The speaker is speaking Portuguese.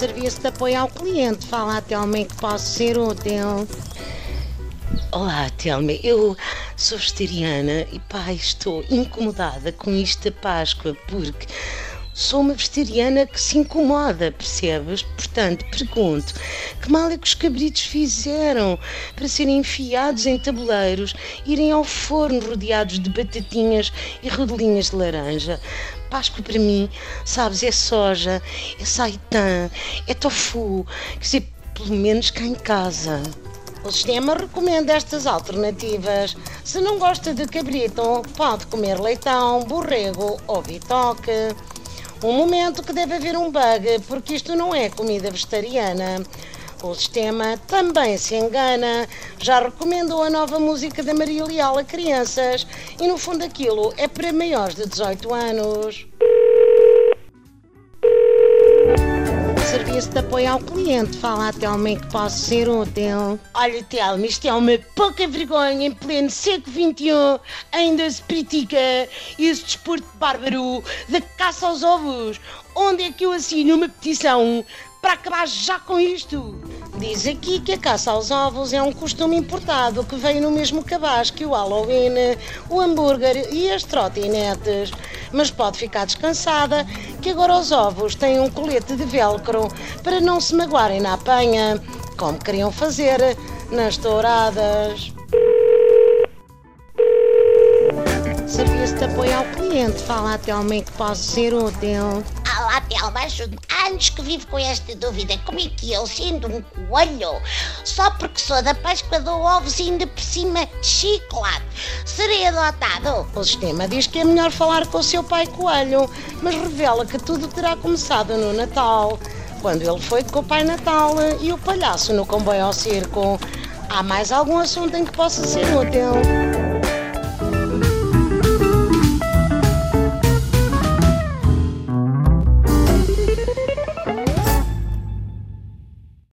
Serviço de apoio ao cliente. Fala meio que posso ser útil. Olá, Telma. Eu sou vegetariana e pá, estou incomodada com isto da Páscoa porque sou uma vegetariana que se incomoda, percebes? Portanto, pergunto: que mal é que os cabritos fizeram para serem enfiados em tabuleiros, irem ao forno rodeados de batatinhas e rodelinhas de laranja? Páscoa para mim, sabes, é soja, é saitã, é tofu, quer dizer, pelo menos cá em casa. O sistema recomenda estas alternativas. Se não gosta de cabrito, pode comer leitão, borrego ou bitoque. Um momento que deve haver um bug, porque isto não é comida vegetariana. O sistema também se engana. Já recomendou a nova música da Maria Leal a crianças e no fundo aquilo é para maiores de 18 anos. Serviço de apoio ao cliente. Fala ao meio que posso ser útil. Olha, Telma, isto é uma pouca vergonha em pleno século XXI. Ainda se pratica esse desporto bárbaro da caça aos ovos. Onde é que eu assino uma petição para acabar já com isto? Diz aqui que a caça aos ovos é um costume importado que veio no mesmo cabaz que o Halloween, o hambúrguer e as trotinetes. Mas pode ficar descansada que agora os ovos têm um colete de velcro para não se magoarem na apanha, como queriam fazer nas touradas. Serviço de apoio ao cliente. Fala até ao meio que posso ser útil. Olá, Telma, ajude anos que vivo com esta dúvida. Como é que eu, sendo um coelho, só porque sou da Páscoa dou ovos ainda por cima de chocolate, serei adotado? O sistema diz que é melhor falar com o seu pai coelho, mas revela que tudo terá começado no Natal, quando ele foi com o Pai Natal e o palhaço no comboio ao circo. Há mais algum assunto em que possa ser útil?